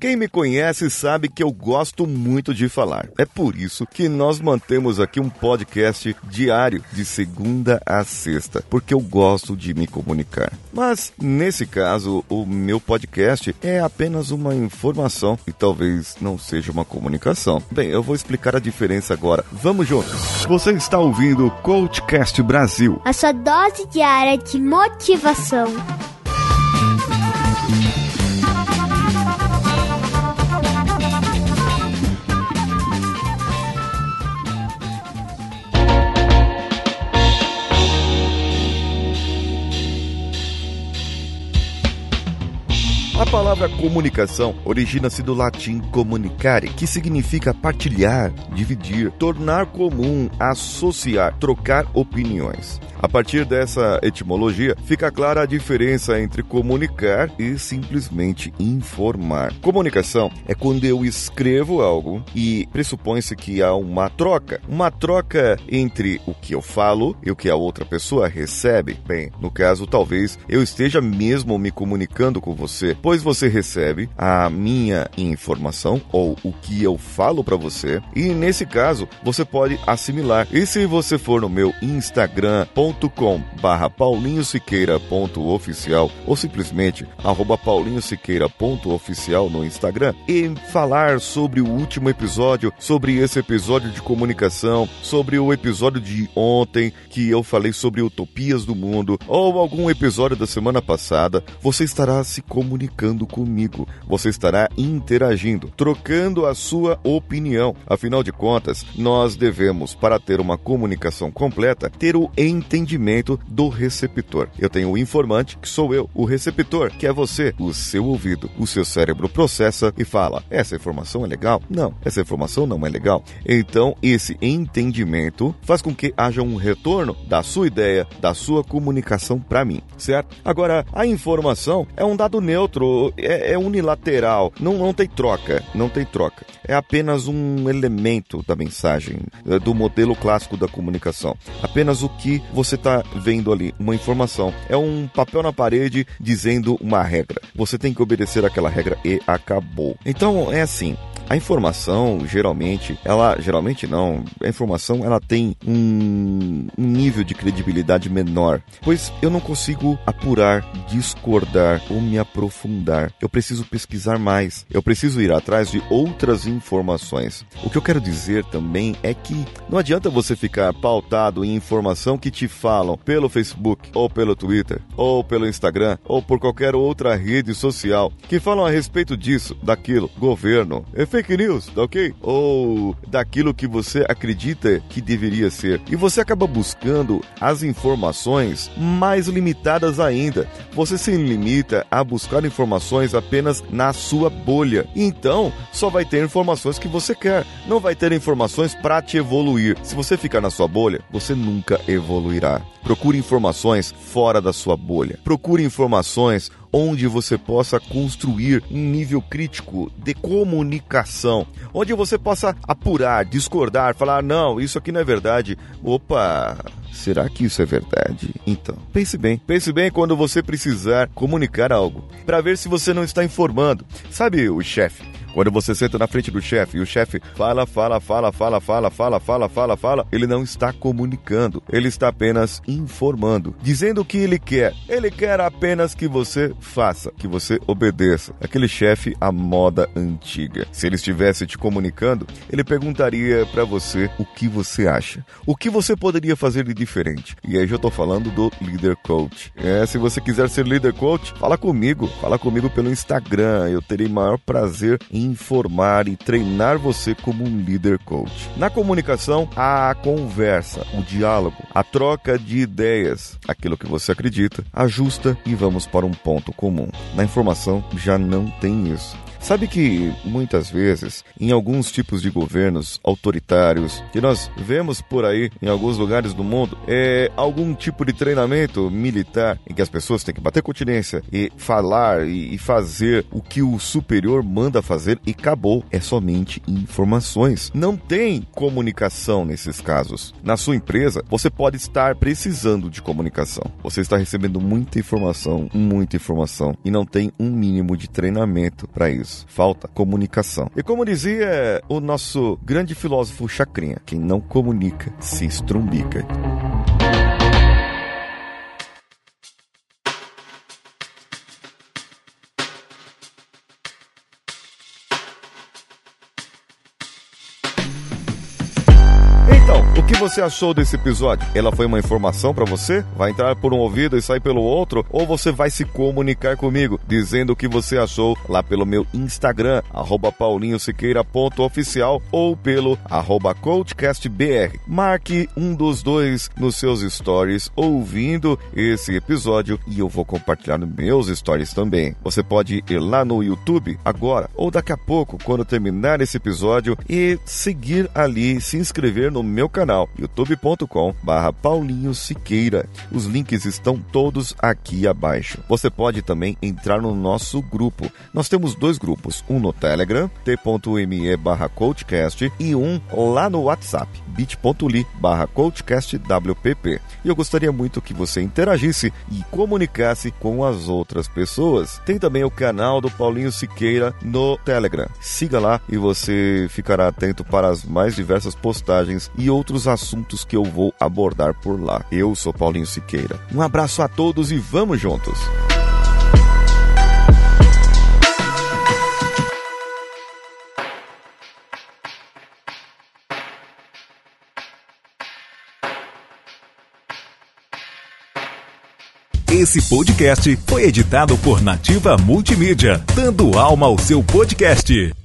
Quem me conhece sabe que eu gosto muito de falar. É por isso que nós mantemos aqui um podcast diário de segunda a sexta, porque eu gosto de me comunicar. Mas nesse caso, o meu podcast é apenas uma informação e talvez não seja uma comunicação. Bem, eu vou explicar a diferença agora. Vamos juntos. Você está ouvindo o Coachcast Brasil. A sua dose diária de motivação. A palavra comunicação origina-se do latim comunicare, que significa partilhar, dividir, tornar comum, associar, trocar opiniões. A partir dessa etimologia, fica clara a diferença entre comunicar e simplesmente informar. Comunicação é quando eu escrevo algo e pressupõe-se que há uma troca. Uma troca entre o que eu falo e o que a outra pessoa recebe. Bem, no caso, talvez eu esteja mesmo me comunicando com você, pois você recebe a minha informação ou o que eu falo para você e nesse caso você pode assimilar. E se você for no meu Instagram, youtube.com barra paulinhosiqueira.oficial ou simplesmente arroba paulinhosiqueira.oficial no Instagram e falar sobre o último episódio, sobre esse episódio de comunicação, sobre o episódio de ontem que eu falei sobre utopias do mundo ou algum episódio da semana passada, você estará se comunicando comigo, você estará interagindo, trocando a sua opinião. Afinal de contas, nós devemos, para ter uma comunicação completa, ter o entendimento do receptor. Eu tenho o informante, que sou eu, o receptor, que é você, o seu ouvido. O seu cérebro processa e fala: essa informação é legal? Não, essa informação não é legal. Então, esse entendimento faz com que haja um retorno da sua ideia, da sua comunicação para mim, certo? Agora, a informação é um dado neutro, é, é unilateral, não, não tem troca, não tem troca. É apenas um elemento da mensagem, é, do modelo clássico da comunicação. Apenas o que você está vendo ali uma informação. É um papel na parede dizendo uma regra. Você tem que obedecer aquela regra e acabou. Então é assim. A informação, geralmente, ela geralmente não, a informação ela tem um, um, nível de credibilidade menor, pois eu não consigo apurar, discordar ou me aprofundar. Eu preciso pesquisar mais. Eu preciso ir atrás de outras informações. O que eu quero dizer também é que não adianta você ficar pautado em informação que te falam pelo Facebook ou pelo Twitter ou pelo Instagram ou por qualquer outra rede social que falam a respeito disso, daquilo, governo, efeito fake news, tá ok? Ou daquilo que você acredita que deveria ser. E você acaba buscando as informações mais limitadas ainda. Você se limita a buscar informações apenas na sua bolha. Então, só vai ter informações que você quer. Não vai ter informações para te evoluir. Se você ficar na sua bolha, você nunca evoluirá. Procure informações fora da sua bolha. Procure informações onde você possa construir um nível crítico de comunicação, onde você possa apurar, discordar, falar: não, isso aqui não é verdade. Opa, será que isso é verdade? Então, pense bem. Pense bem quando você precisar comunicar algo, para ver se você não está informando. Sabe o chefe? Quando você senta na frente do chefe e o chefe fala, fala, fala, fala, fala, fala, fala, fala, fala, ele não está comunicando, ele está apenas informando, dizendo o que ele quer. Ele quer apenas que você faça, que você obedeça. Aquele chefe à moda antiga. Se ele estivesse te comunicando, ele perguntaria para você o que você acha, o que você poderia fazer de diferente. E aí já estou falando do líder coach. É, se você quiser ser líder coach, fala comigo, fala comigo pelo Instagram. Eu terei maior prazer em informar e treinar você como um líder coach. Na comunicação, a conversa, o diálogo, a troca de ideias, aquilo que você acredita, ajusta e vamos para um ponto comum. Na informação já não tem isso. Sabe que muitas vezes, em alguns tipos de governos autoritários que nós vemos por aí em alguns lugares do mundo, é algum tipo de treinamento militar em que as pessoas têm que bater continência e falar e fazer o que o superior manda fazer fazer e acabou. É somente informações. Não tem comunicação nesses casos. Na sua empresa, você pode estar precisando de comunicação. Você está recebendo muita informação, muita informação e não tem um mínimo de treinamento para isso. Falta comunicação. E como dizia o nosso grande filósofo Chacrinha, quem não comunica se estrumbica. O que você achou desse episódio? Ela foi uma informação para você? Vai entrar por um ouvido e sair pelo outro? Ou você vai se comunicar comigo dizendo o que você achou lá pelo meu Instagram, paulinhosiqueira.oficial ou pelo coachcastbr. Marque um dos dois nos seus stories ouvindo esse episódio e eu vou compartilhar nos meus stories também. Você pode ir lá no YouTube agora ou daqui a pouco, quando terminar esse episódio, e seguir ali, se inscrever no meu canal canal youtube.com barra Paulinho Siqueira. Os links estão todos aqui abaixo. Você pode também entrar no nosso grupo. Nós temos dois grupos, um no Telegram, t.me barra coachcast e um lá no WhatsApp, bit.ly barra coachcastwpp. E eu gostaria muito que você interagisse e comunicasse com as outras pessoas. Tem também o canal do Paulinho Siqueira no Telegram. Siga lá e você ficará atento para as mais diversas postagens e outros outros assuntos que eu vou abordar por lá. Eu sou Paulinho Siqueira. Um abraço a todos e vamos juntos! Esse podcast foi editado por Nativa Multimídia, dando alma ao seu podcast.